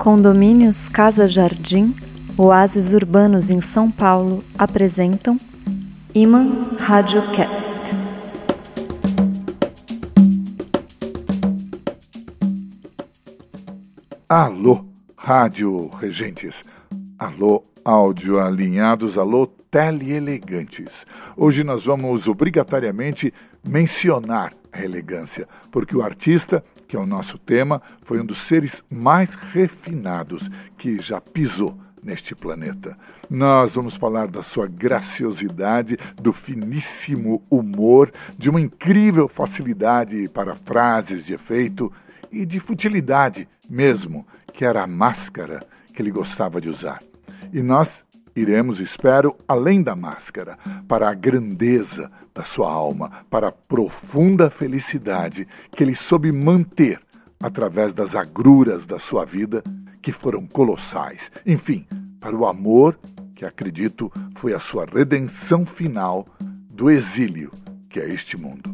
Condomínios Casa Jardim, oásis urbanos em São Paulo apresentam Iman Radiocast. Alô, rádio regentes. Alô, áudio alinhados. Alô, teleelegantes. Hoje nós vamos obrigatoriamente mencionar a elegância, porque o artista, que é o nosso tema, foi um dos seres mais refinados que já pisou neste planeta. Nós vamos falar da sua graciosidade, do finíssimo humor, de uma incrível facilidade para frases de efeito e de futilidade mesmo, que era a máscara que ele gostava de usar. E nós iremos, espero, além da máscara, para a grandeza da sua alma, para a profunda felicidade que ele soube manter através das agruras da sua vida, que foram colossais. Enfim, para o amor, que acredito foi a sua redenção final do exílio, que é este mundo.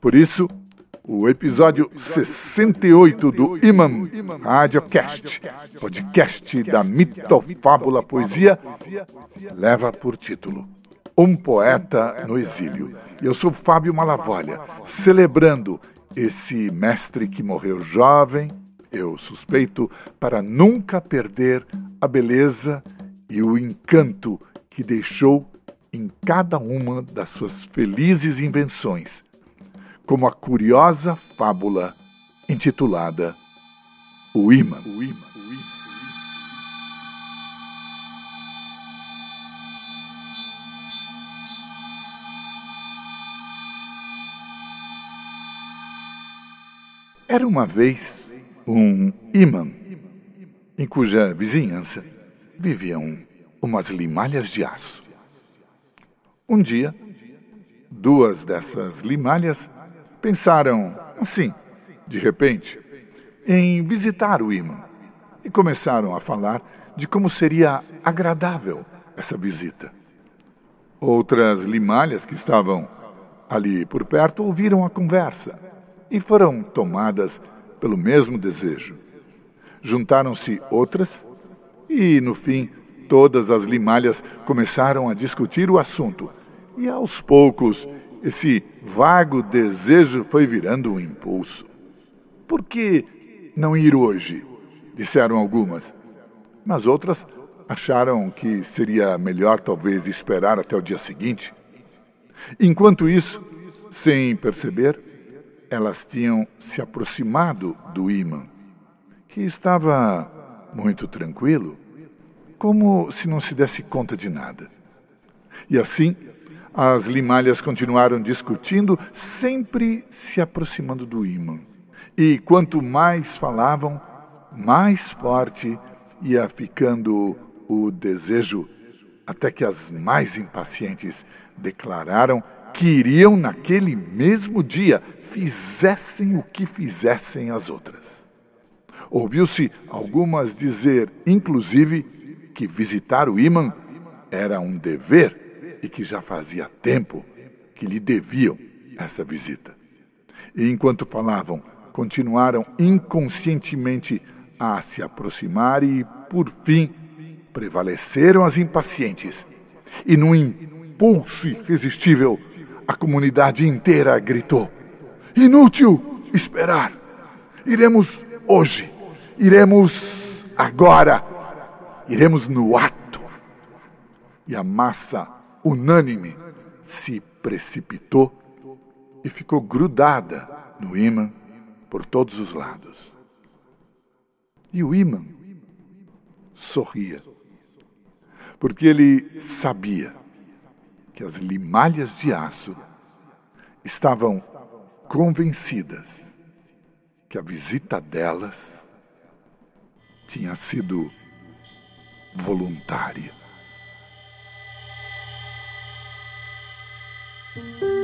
Por isso, o episódio 68 do Imam Radiocast, podcast da mitofábula poesia, leva por título Um Poeta no Exílio. Eu sou Fábio Malavolha, celebrando esse mestre que morreu jovem, eu suspeito, para nunca perder a beleza e o encanto que deixou em cada uma das suas felizes invenções como a curiosa fábula intitulada O Imã. Era uma vez um imã em cuja vizinhança viviam umas limalhas de aço. Um dia, duas dessas limalhas pensaram, assim, de repente, em visitar o imã e começaram a falar de como seria agradável essa visita. Outras limalhas que estavam ali por perto ouviram a conversa e foram tomadas pelo mesmo desejo. Juntaram-se outras e, no fim, todas as limalhas começaram a discutir o assunto. E aos poucos esse vago desejo foi virando um impulso. Por que não ir hoje? disseram algumas. Mas outras acharam que seria melhor talvez esperar até o dia seguinte. Enquanto isso, sem perceber, elas tinham se aproximado do imã, que estava muito tranquilo, como se não se desse conta de nada. E assim, as limalhas continuaram discutindo, sempre se aproximando do imã. E quanto mais falavam, mais forte ia ficando o desejo, até que as mais impacientes declararam que iriam naquele mesmo dia, fizessem o que fizessem as outras. Ouviu-se algumas dizer, inclusive, que visitar o imã era um dever e que já fazia tempo que lhe deviam essa visita. E enquanto falavam, continuaram inconscientemente a se aproximar e, por fim, prevaleceram as impacientes. E num impulso irresistível, a comunidade inteira gritou: Inútil esperar! Iremos hoje, iremos agora, iremos no ato. E a massa unânime, se precipitou e ficou grudada no imã por todos os lados. E o imã sorria, porque ele sabia que as limalhas de aço estavam convencidas que a visita delas tinha sido voluntária. Thank you.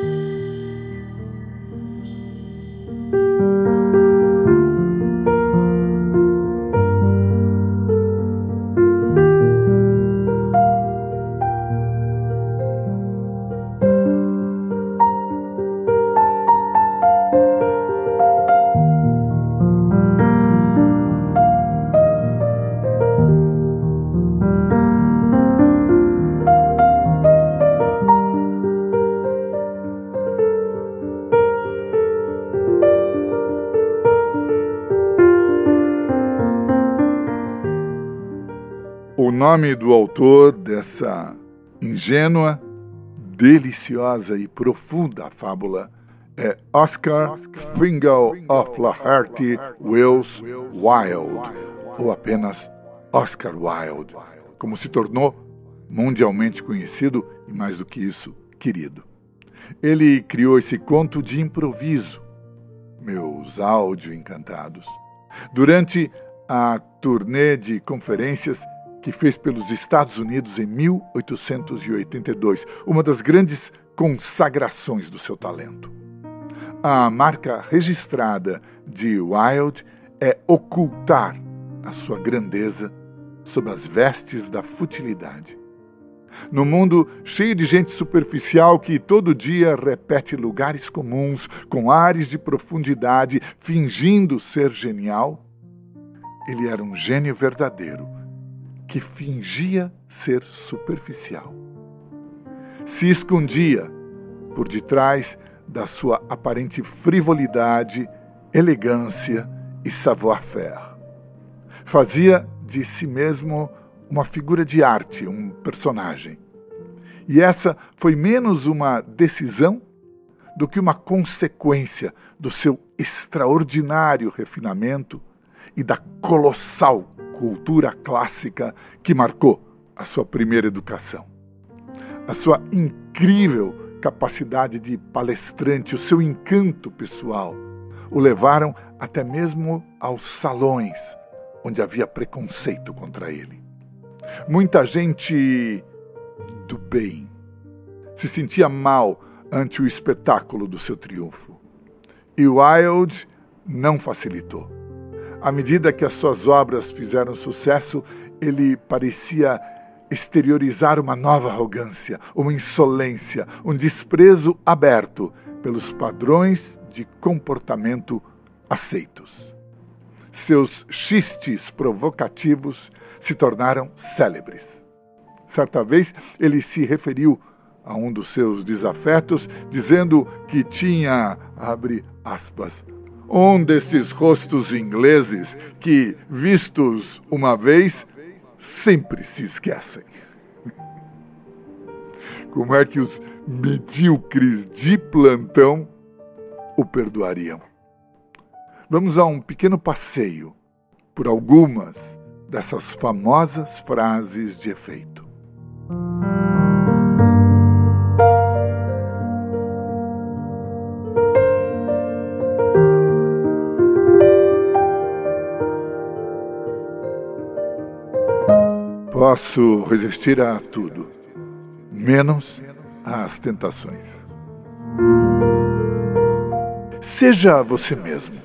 Nome do autor dessa ingênua, deliciosa e profunda fábula é Oscar Fingal of Laherty Wills Wilde, ou apenas Oscar Wilde, como se tornou mundialmente conhecido e, mais do que isso, querido. Ele criou esse conto de improviso, meus áudio encantados. Durante a turnê de conferências que fez pelos Estados Unidos em 1882, uma das grandes consagrações do seu talento. A marca registrada de Wilde é ocultar a sua grandeza sob as vestes da futilidade. No mundo cheio de gente superficial que todo dia repete lugares comuns com ares de profundidade, fingindo ser genial, ele era um gênio verdadeiro que fingia ser superficial. Se escondia por detrás da sua aparente frivolidade, elegância e savoir-faire. Fazia de si mesmo uma figura de arte, um personagem. E essa foi menos uma decisão do que uma consequência do seu extraordinário refinamento e da colossal cultura clássica que marcou a sua primeira educação. A sua incrível capacidade de palestrante, o seu encanto pessoal, o levaram até mesmo aos salões onde havia preconceito contra ele. Muita gente do bem se sentia mal ante o espetáculo do seu triunfo. E Wilde não facilitou. À medida que as suas obras fizeram sucesso, ele parecia exteriorizar uma nova arrogância, uma insolência, um desprezo aberto pelos padrões de comportamento aceitos. Seus xistes provocativos se tornaram célebres. Certa vez ele se referiu a um dos seus desafetos, dizendo que tinha, abre aspas, um desses rostos ingleses que, vistos uma vez, sempre se esquecem. Como é que os medíocres de plantão o perdoariam? Vamos a um pequeno passeio por algumas dessas famosas frases de efeito. Posso resistir a tudo, menos às tentações. Seja você mesmo.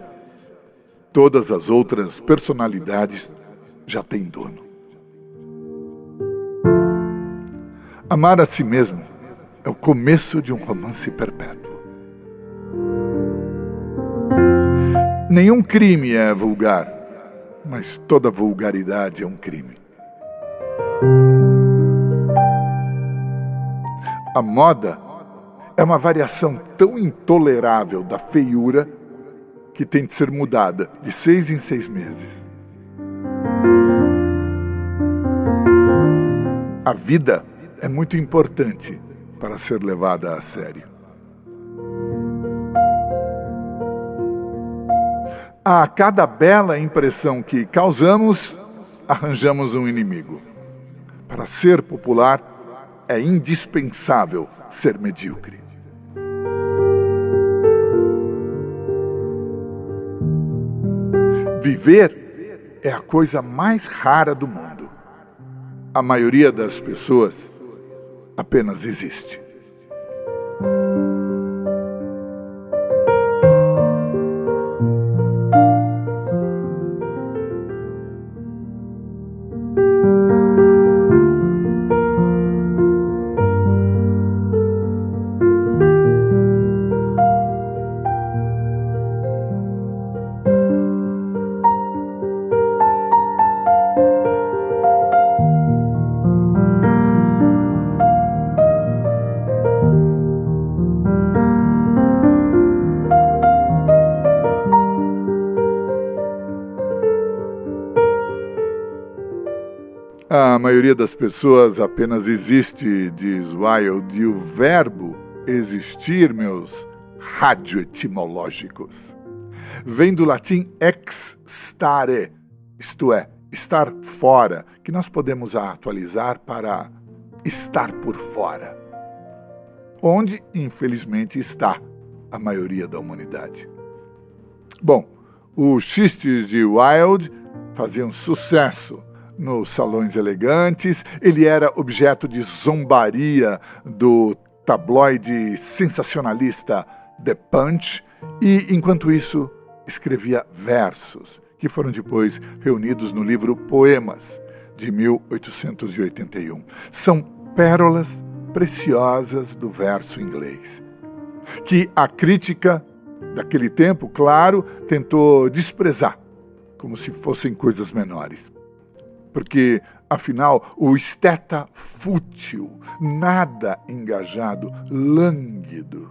Todas as outras personalidades já tem dono. Amar a si mesmo é o começo de um romance perpétuo. Nenhum crime é vulgar, mas toda vulgaridade é um crime. A moda é uma variação tão intolerável da feiura que tem de ser mudada de seis em seis meses. A vida é muito importante para ser levada a sério. A cada bela impressão que causamos, arranjamos um inimigo. Para ser popular, é indispensável ser medíocre. Viver é a coisa mais rara do mundo a maioria das pessoas apenas existe. Maioria das pessoas apenas existe, diz Wilde, e o verbo existir, meus radioetimológicos, vem do latim ex stare, isto é, estar fora, que nós podemos atualizar para estar por fora. Onde, infelizmente, está a maioria da humanidade. Bom, os xistes de Wilde faziam sucesso nos salões elegantes, ele era objeto de zombaria do tabloide sensacionalista The Punch. E, enquanto isso, escrevia versos que foram depois reunidos no livro Poemas, de 1881. São pérolas preciosas do verso inglês, que a crítica daquele tempo, claro, tentou desprezar, como se fossem coisas menores porque, afinal, o esteta fútil, nada engajado, lânguido,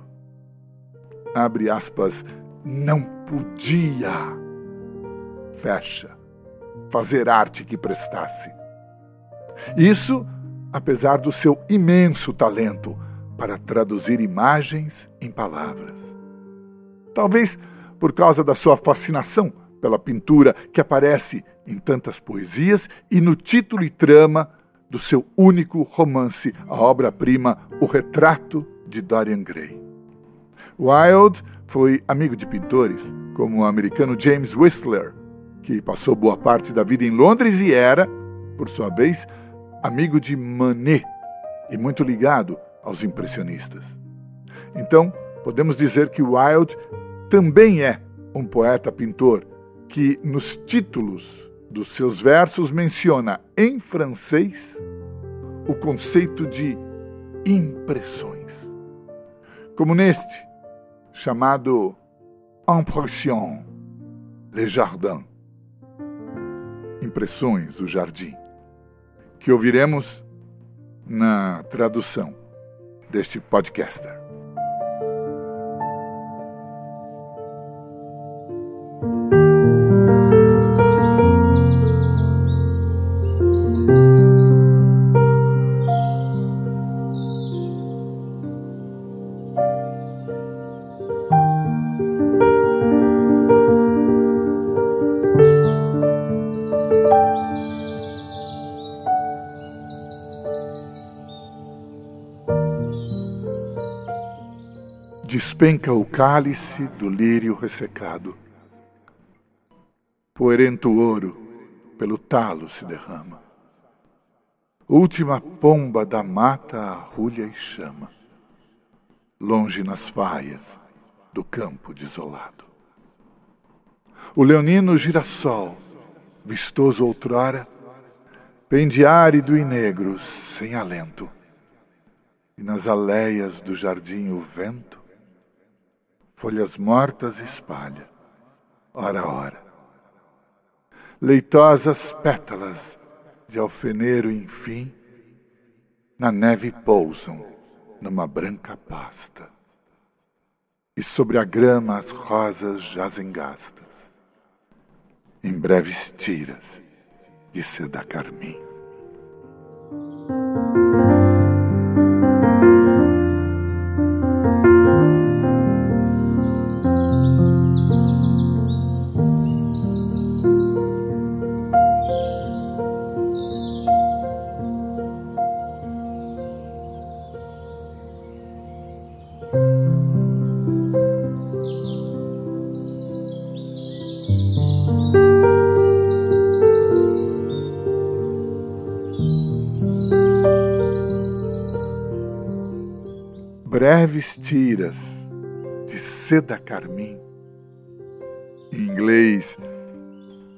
abre aspas, não podia, fecha, fazer arte que prestasse. Isso, apesar do seu imenso talento para traduzir imagens em palavras. Talvez por causa da sua fascinação pela pintura que aparece em tantas poesias e no título e trama do seu único romance, a obra-prima O Retrato de Dorian Gray. Wilde foi amigo de pintores, como o americano James Whistler, que passou boa parte da vida em Londres e era, por sua vez, amigo de Manet e muito ligado aos impressionistas. Então, podemos dizer que Wilde também é um poeta-pintor que nos títulos dos seus versos menciona em francês o conceito de impressões. Como neste, chamado Impression, Le Jardin, Impressões do Jardim, que ouviremos na tradução deste podcaster. Despenca o cálice do lírio ressecado. Poerento ouro pelo talo se derrama. Última pomba da mata arrulha e chama, longe nas faias do campo desolado. O leonino girassol, vistoso outrora, pende árido e negro, sem alento. E nas aleias do jardim o vento folhas mortas espalha, ora ora. Leitosas pétalas de alfeneiro, enfim, na neve pousam numa branca pasta, e sobre a grama as rosas jazem gastas, em breves tiras de seda carmim. Breves tiras de seda carmim. Em inglês,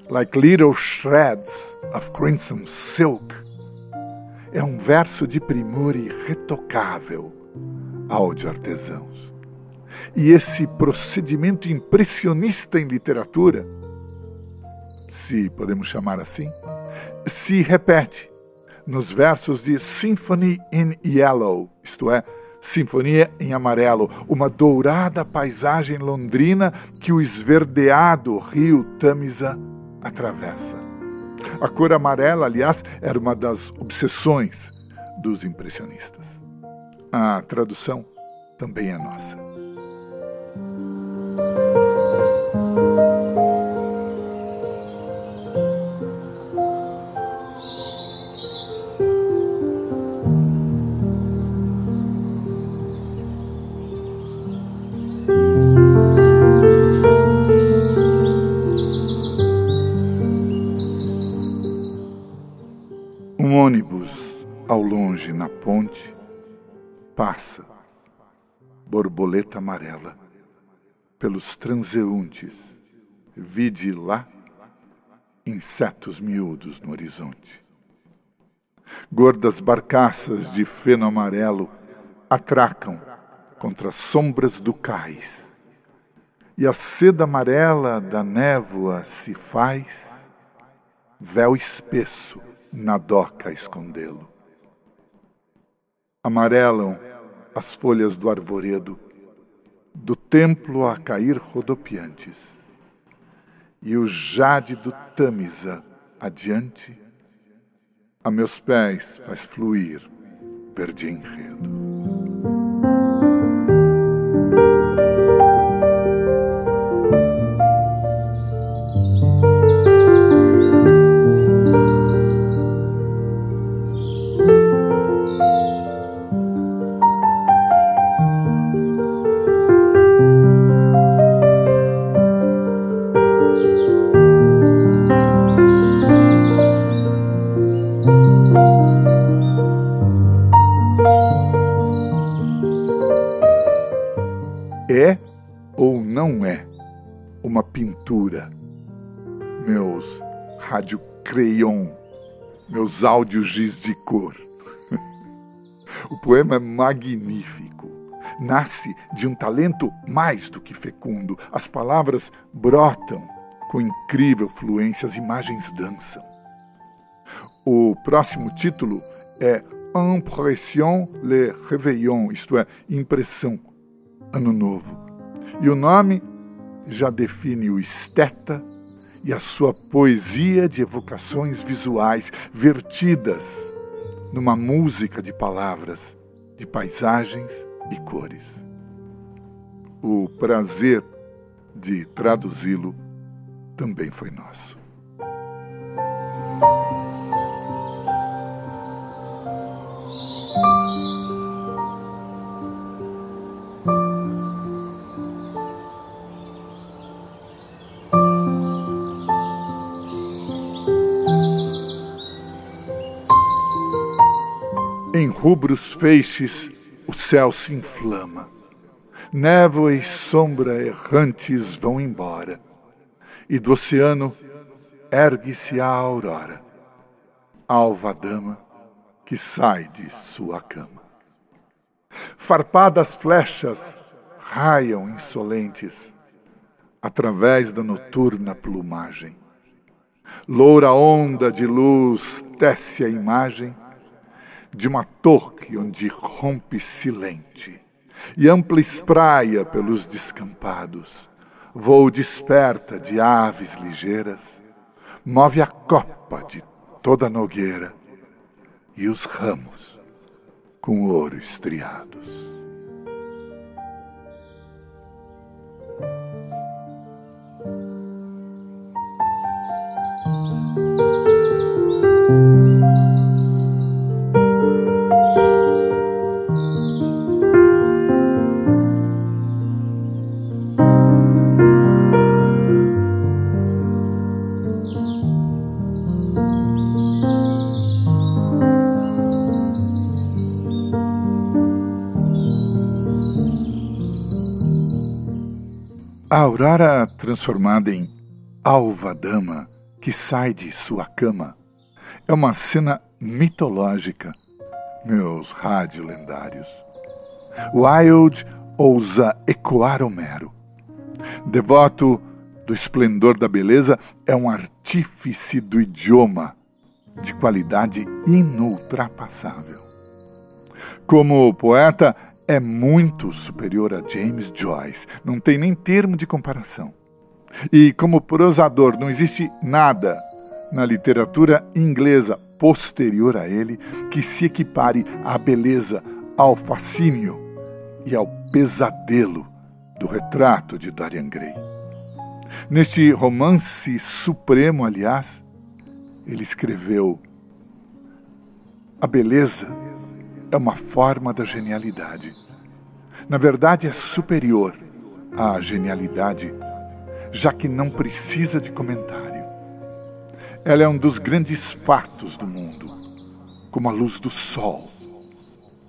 like little shreds of crimson silk, é um verso de primor irretocável ao de artesãos. E esse procedimento impressionista em literatura, se podemos chamar assim, se repete nos versos de Symphony in Yellow, isto é, Sinfonia em Amarelo, uma dourada paisagem londrina que o esverdeado rio Tamisa atravessa. A cor amarela, aliás, era uma das obsessões dos impressionistas. A tradução também é nossa. Ao longe na ponte passa, borboleta amarela, pelos transeuntes, vide lá insetos miúdos no horizonte. Gordas barcaças de feno amarelo atracam contra as sombras do cais, e a seda amarela da névoa se faz véu espesso na doca escondê-lo. Amarelam as folhas do arvoredo, do templo a cair rodopiantes, e o jade do Tâmisa adiante, a meus pés faz fluir verde enredo. Crayon, meus áudios giz de cor. o poema é magnífico. Nasce de um talento mais do que fecundo. As palavras brotam com incrível fluência, as imagens dançam. O próximo título é Impression le Réveillon, isto é, impressão, ano novo. E o nome já define o esteta e a sua poesia de evocações visuais vertidas numa música de palavras, de paisagens e cores. O prazer de traduzi-lo também foi nosso. Rubros feixes o céu se inflama. Névoa e sombra errantes vão embora. E do oceano ergue-se a aurora, alva dama que sai de sua cama. Farpadas flechas raiam insolentes através da noturna plumagem. Loura onda de luz tece a imagem de uma torre onde rompe silente, e ampla espraia pelos descampados, voo desperta de aves ligeiras, move a copa de toda a nogueira e os ramos com ouro estriados. A aurora transformada em alva dama que sai de sua cama é uma cena mitológica, meus rádio lendários. Wilde ousa ecoar Homero. Devoto do esplendor da beleza, é um artífice do idioma de qualidade inultrapassável. Como poeta, é muito superior a James Joyce, não tem nem termo de comparação. E como prosador, não existe nada na literatura inglesa posterior a ele que se equipare à beleza, ao fascínio e ao pesadelo do retrato de Dorian Gray. Neste romance supremo, aliás, ele escreveu: A beleza é uma forma da genialidade. Na verdade, é superior à genialidade, já que não precisa de comentário. Ela é um dos grandes fatos do mundo, como a luz do sol,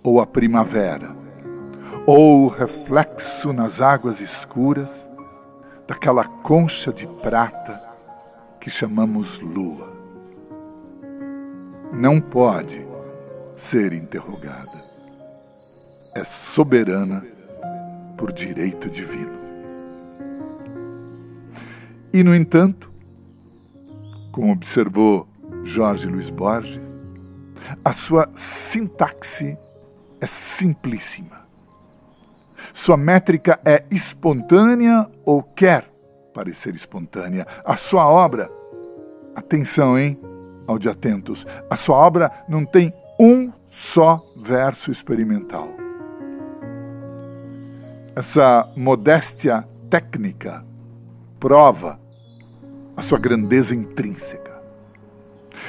ou a primavera, ou o reflexo nas águas escuras daquela concha de prata que chamamos lua. Não pode ser interrogada. É soberana por direito divino. E, no entanto, como observou Jorge Luiz Borges, a sua sintaxe é simplíssima. Sua métrica é espontânea ou quer parecer espontânea. A sua obra, atenção, hein, de atentos, a sua obra não tem um só verso experimental. Essa modéstia técnica prova a sua grandeza intrínseca.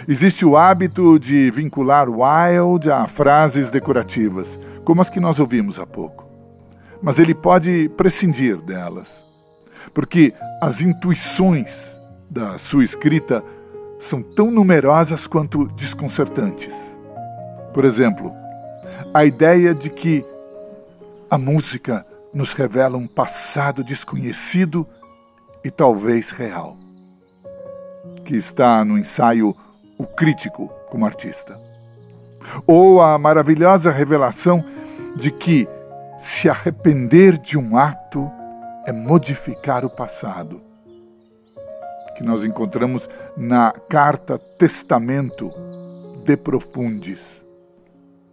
Existe o hábito de vincular Wilde a frases decorativas, como as que nós ouvimos há pouco. Mas ele pode prescindir delas, porque as intuições da sua escrita são tão numerosas quanto desconcertantes. Por exemplo, a ideia de que a música nos revela um passado desconhecido e talvez real que está no ensaio O Crítico como artista. Ou a maravilhosa revelação de que se arrepender de um ato é modificar o passado, que nós encontramos na carta Testamento de Profundis,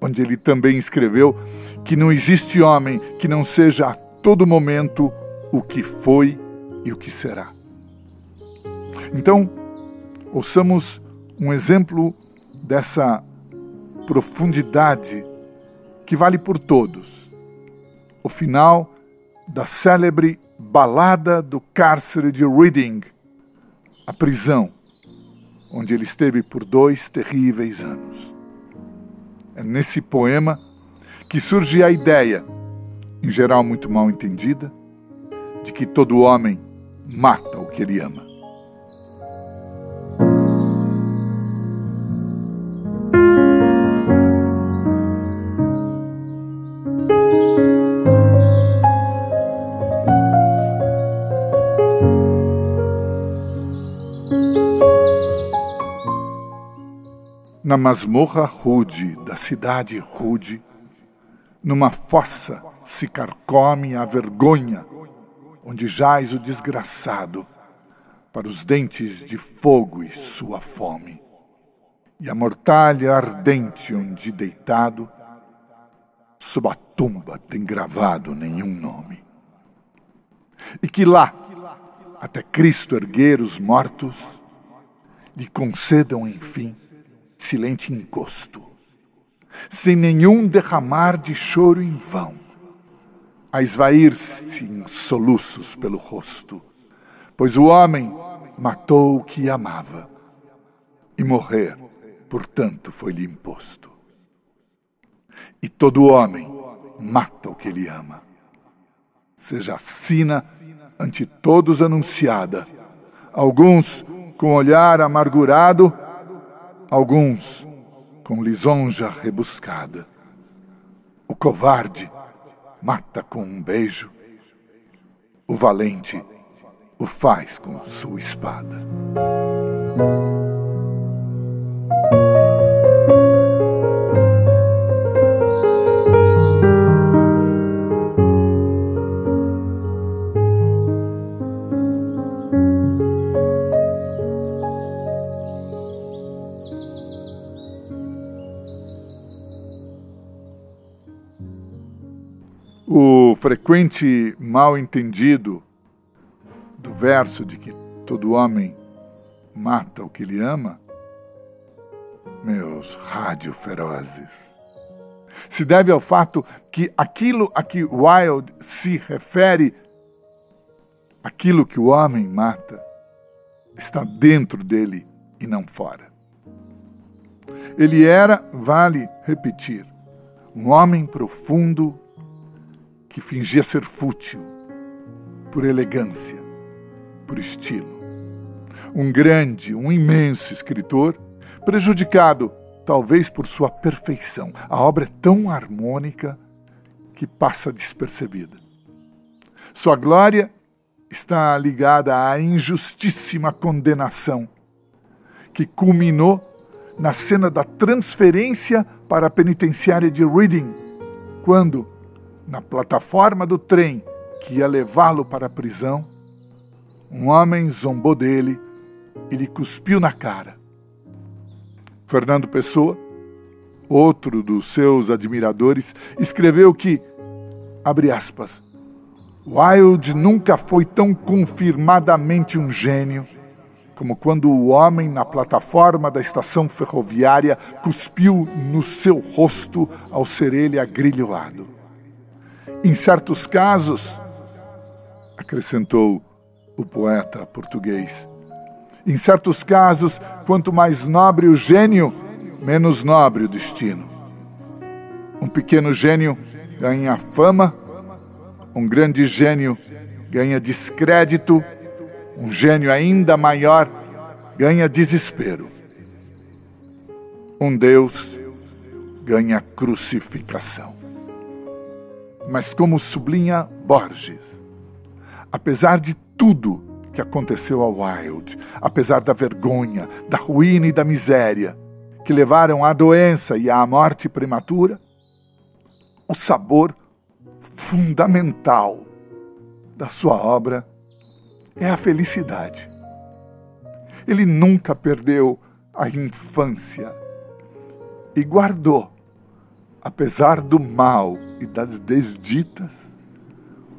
onde ele também escreveu que não existe homem que não seja a todo momento o que foi e o que será. Então, Ouçamos um exemplo dessa profundidade que vale por todos. O final da célebre balada do cárcere de Reading, a prisão, onde ele esteve por dois terríveis anos. É nesse poema que surge a ideia, em geral muito mal entendida, de que todo homem mata o que ele ama. Na masmorra rude da cidade rude, numa fossa se carcome a vergonha, onde jaz o desgraçado, para os dentes de fogo e sua fome, e a mortalha ardente onde deitado, sob a tumba tem gravado nenhum nome. E que lá, até Cristo erguer os mortos, lhe concedam, enfim, silente encosto, sem nenhum derramar de choro em vão, a esvair-se em soluços pelo rosto, pois o homem matou o que amava, e morrer, portanto, foi-lhe imposto. E todo homem mata o que ele ama, seja a sina ante todos anunciada, alguns com olhar amargurado, alguns com lisonja rebuscada. O covarde mata com um beijo, o valente o faz com sua espada. Frequente mal entendido do verso de que todo homem mata o que ele ama, meus radioferozes, se deve ao fato que aquilo a que Wilde se refere, aquilo que o homem mata, está dentro dele e não fora. Ele era, vale repetir, um homem profundo que fingia ser fútil por elegância, por estilo. Um grande, um imenso escritor, prejudicado talvez por sua perfeição. A obra é tão harmônica que passa despercebida. Sua glória está ligada à injustíssima condenação que culminou na cena da transferência para a penitenciária de Reading, quando, na plataforma do trem que ia levá-lo para a prisão, um homem zombou dele e lhe cuspiu na cara. Fernando Pessoa, outro dos seus admiradores, escreveu que, abre aspas, Wilde nunca foi tão confirmadamente um gênio como quando o homem na plataforma da estação ferroviária cuspiu no seu rosto ao ser ele agrilhoado. Em certos casos, acrescentou o poeta português, em certos casos, quanto mais nobre o gênio, menos nobre o destino. Um pequeno gênio ganha fama, um grande gênio ganha descrédito um gênio ainda maior ganha desespero. Um Deus ganha crucificação. Mas, como sublinha Borges, apesar de tudo que aconteceu a Wilde, apesar da vergonha, da ruína e da miséria que levaram à doença e à morte prematura, o sabor fundamental da sua obra é a felicidade. Ele nunca perdeu a infância e guardou, apesar do mal e das desditas,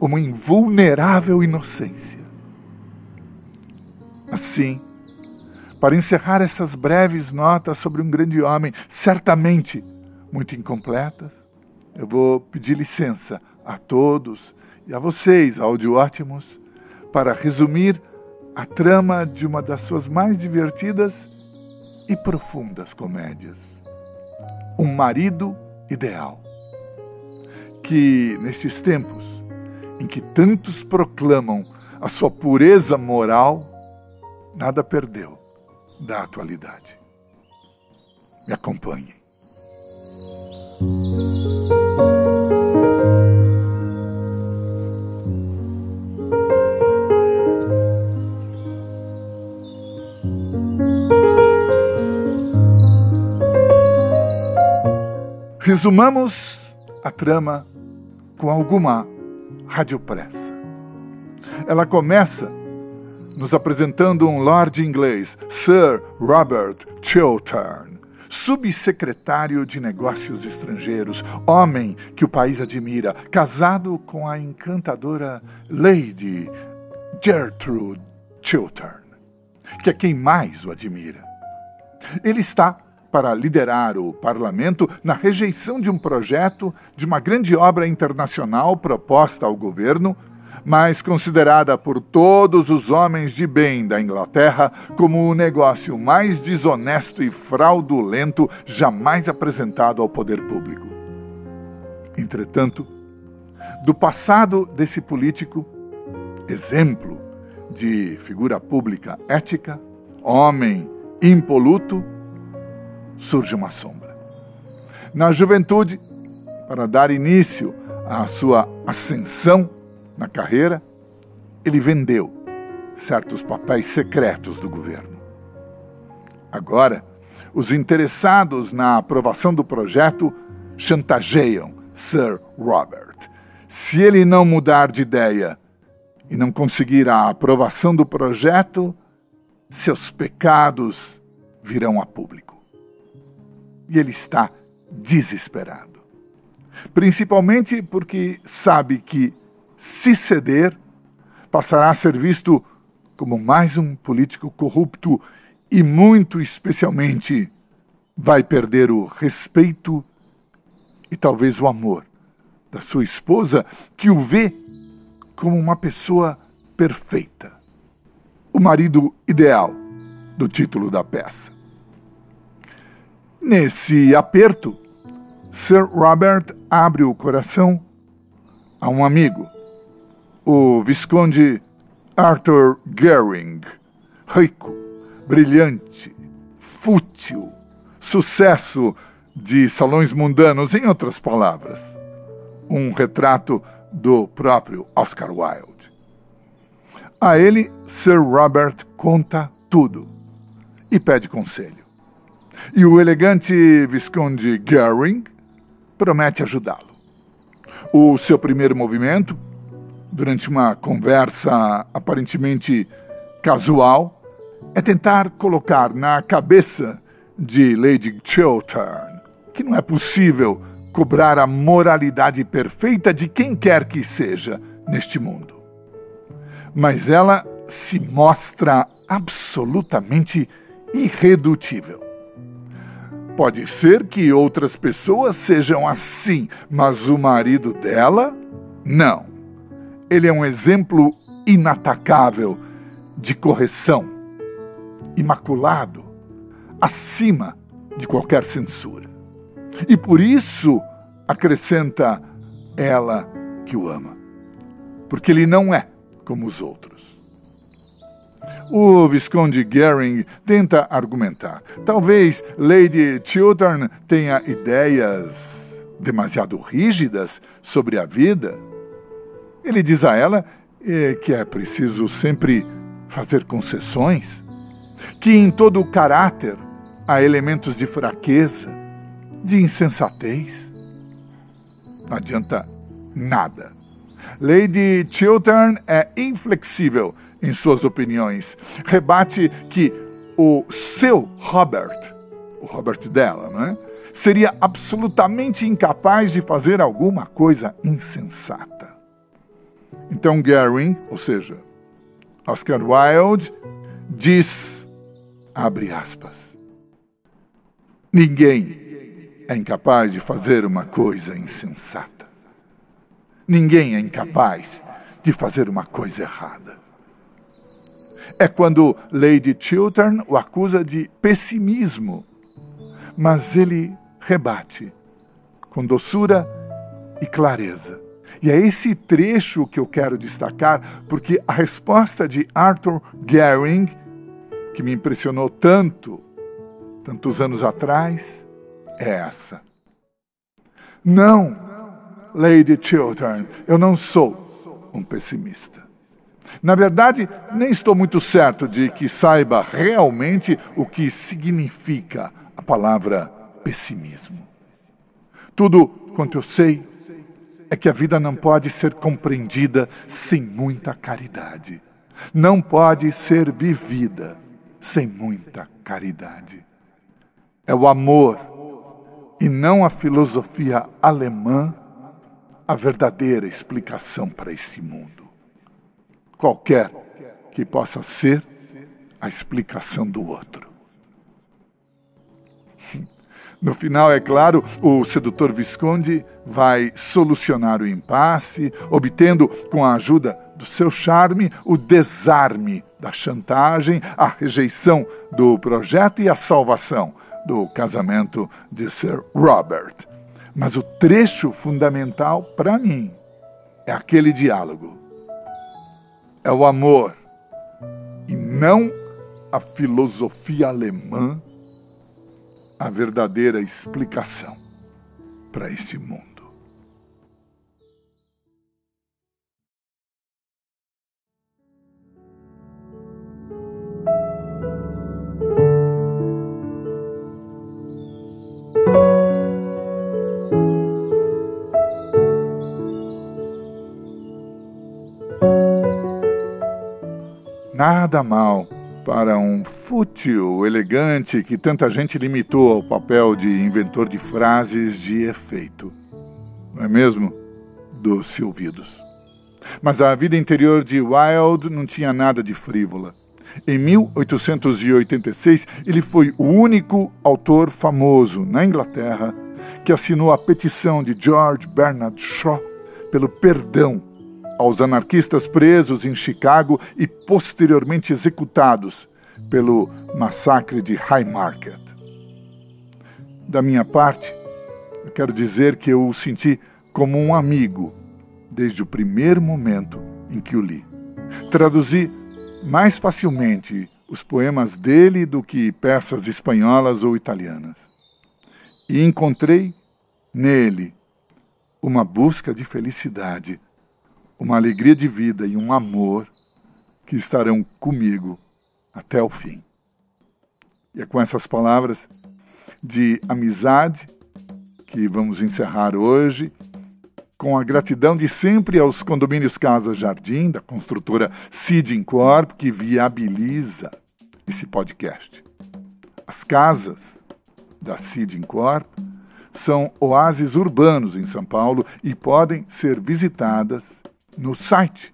uma invulnerável inocência. Assim, para encerrar essas breves notas sobre um grande homem, certamente muito incompletas, eu vou pedir licença a todos e a vocês, áudio ótimos, para resumir a trama de uma das suas mais divertidas e profundas comédias. Um marido ideal. Que, nestes tempos em que tantos proclamam a sua pureza moral, nada perdeu da atualidade. Me acompanhem. Resumamos a trama com alguma radiopressa. Ela começa nos apresentando um lord inglês, Sir Robert Chiltern, subsecretário de Negócios Estrangeiros, homem que o país admira, casado com a encantadora Lady Gertrude Chiltern, que é quem mais o admira. Ele está para liderar o parlamento na rejeição de um projeto de uma grande obra internacional proposta ao governo, mas considerada por todos os homens de bem da Inglaterra como o negócio mais desonesto e fraudulento jamais apresentado ao poder público. Entretanto, do passado desse político, exemplo de figura pública ética, homem impoluto, surge uma sombra. Na juventude, para dar início à sua ascensão na carreira, ele vendeu certos papéis secretos do governo. Agora, os interessados na aprovação do projeto chantageiam Sir Robert. Se ele não mudar de ideia e não conseguir a aprovação do projeto, seus pecados virão a público e ele está desesperado. Principalmente porque sabe que, se ceder, passará a ser visto como mais um político corrupto e, muito especialmente, vai perder o respeito e talvez o amor da sua esposa, que o vê como uma pessoa perfeita. O marido ideal do título da peça. Nesse aperto, Sir Robert abre o coração a um amigo, o Visconde Arthur Goering, rico, brilhante, fútil, sucesso de salões mundanos, em outras palavras, um retrato do próprio Oscar Wilde. A ele, Sir Robert conta tudo e pede conselho. E o elegante Visconde Goering promete ajudá-lo. O seu primeiro movimento, durante uma conversa aparentemente casual, é tentar colocar na cabeça de Lady Chiltern que não é possível cobrar a moralidade perfeita de quem quer que seja neste mundo. Mas ela se mostra absolutamente irredutível. Pode ser que outras pessoas sejam assim, mas o marido dela, não. Ele é um exemplo inatacável de correção, imaculado, acima de qualquer censura. E por isso, acrescenta ela que o ama, porque ele não é como os outros. O Visconde Goering tenta argumentar. Talvez Lady Chiltern tenha ideias demasiado rígidas sobre a vida. Ele diz a ela eh, que é preciso sempre fazer concessões, que em todo o caráter há elementos de fraqueza, de insensatez. Não adianta nada. Lady Chiltern é inflexível em suas opiniões. Rebate que o seu Robert, o Robert dela, né, seria absolutamente incapaz de fazer alguma coisa insensata. Então Goering, ou seja, Oscar Wilde, diz, abre aspas, ninguém é incapaz de fazer uma coisa insensata. Ninguém é incapaz de fazer uma coisa errada. É quando Lady Chiltern o acusa de pessimismo, mas ele rebate com doçura e clareza. E é esse trecho que eu quero destacar, porque a resposta de Arthur Goering, que me impressionou tanto, tantos anos atrás, é essa. Não, Lady Chiltern, eu não sou um pessimista. Na verdade, nem estou muito certo de que saiba realmente o que significa a palavra pessimismo. Tudo quanto eu sei é que a vida não pode ser compreendida sem muita caridade. Não pode ser vivida sem muita caridade. É o amor e não a filosofia alemã a verdadeira explicação para este mundo. Qualquer que possa ser a explicação do outro. No final, é claro, o sedutor Visconde vai solucionar o impasse, obtendo, com a ajuda do seu charme, o desarme da chantagem, a rejeição do projeto e a salvação do casamento de Sir Robert. Mas o trecho fundamental para mim é aquele diálogo. É o amor e não a filosofia alemã a verdadeira explicação para este mundo. Nada mal para um fútil elegante que tanta gente limitou ao papel de inventor de frases de efeito. Não é mesmo? Doce ouvidos. Mas a vida interior de Wilde não tinha nada de frívola. Em 1886, ele foi o único autor famoso na Inglaterra que assinou a petição de George Bernard Shaw pelo perdão aos anarquistas presos em Chicago e posteriormente executados pelo massacre de Haymarket. Da minha parte, eu quero dizer que eu o senti como um amigo desde o primeiro momento em que o li. Traduzi mais facilmente os poemas dele do que peças espanholas ou italianas. E encontrei nele uma busca de felicidade, uma alegria de vida e um amor que estarão comigo até o fim. E é com essas palavras de amizade que vamos encerrar hoje, com a gratidão de sempre aos condomínios Casa Jardim, da construtora Sidin Corp, que viabiliza esse podcast. As casas da Sidin Corp são oásis urbanos em São Paulo e podem ser visitadas no site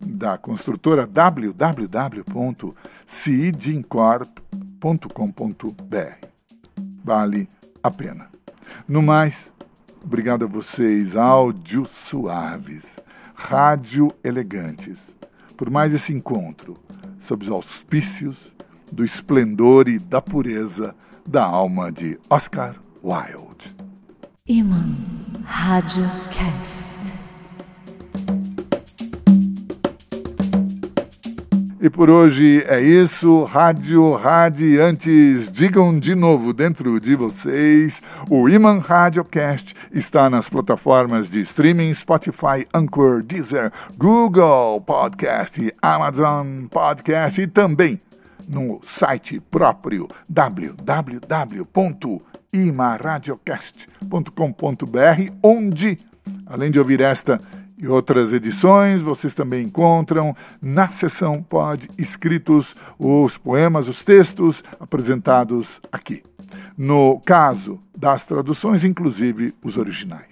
da construtora www.cidincorp.com.br. Vale a pena. No mais, obrigado a vocês, áudios suaves, rádio elegantes, por mais esse encontro sob os auspícios do esplendor e da pureza da alma de Oscar Wilde. Iman Rádio Cast. E por hoje é isso. Rádio Radiantes, digam de novo dentro de vocês. O Iman Radiocast está nas plataformas de streaming Spotify, Anchor, Deezer, Google Podcast, Amazon Podcast e também no site próprio www.imaradiocast.com.br, onde, além de ouvir esta e outras edições vocês também encontram na seção Pod escritos os poemas, os textos apresentados aqui. No caso das traduções, inclusive os originais.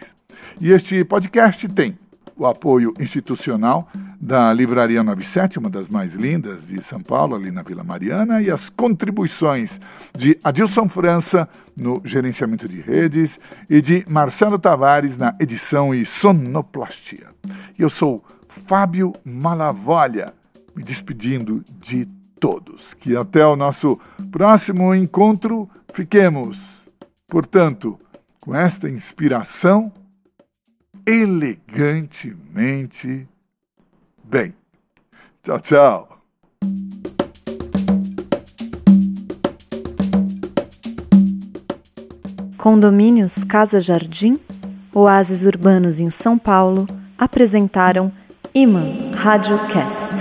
E este podcast tem o apoio institucional da Livraria 97, uma das mais lindas de São Paulo, ali na Vila Mariana, e as contribuições de Adilson França no gerenciamento de redes e de Marcelo Tavares na edição e sonoplastia. Eu sou Fábio Malavolha, me despedindo de todos. Que até o nosso próximo encontro fiquemos, portanto, com esta inspiração elegantemente bem. Tchau, tchau. Condomínios Casa Jardim, oásis urbanos em São Paulo, apresentaram Iman Radiocast.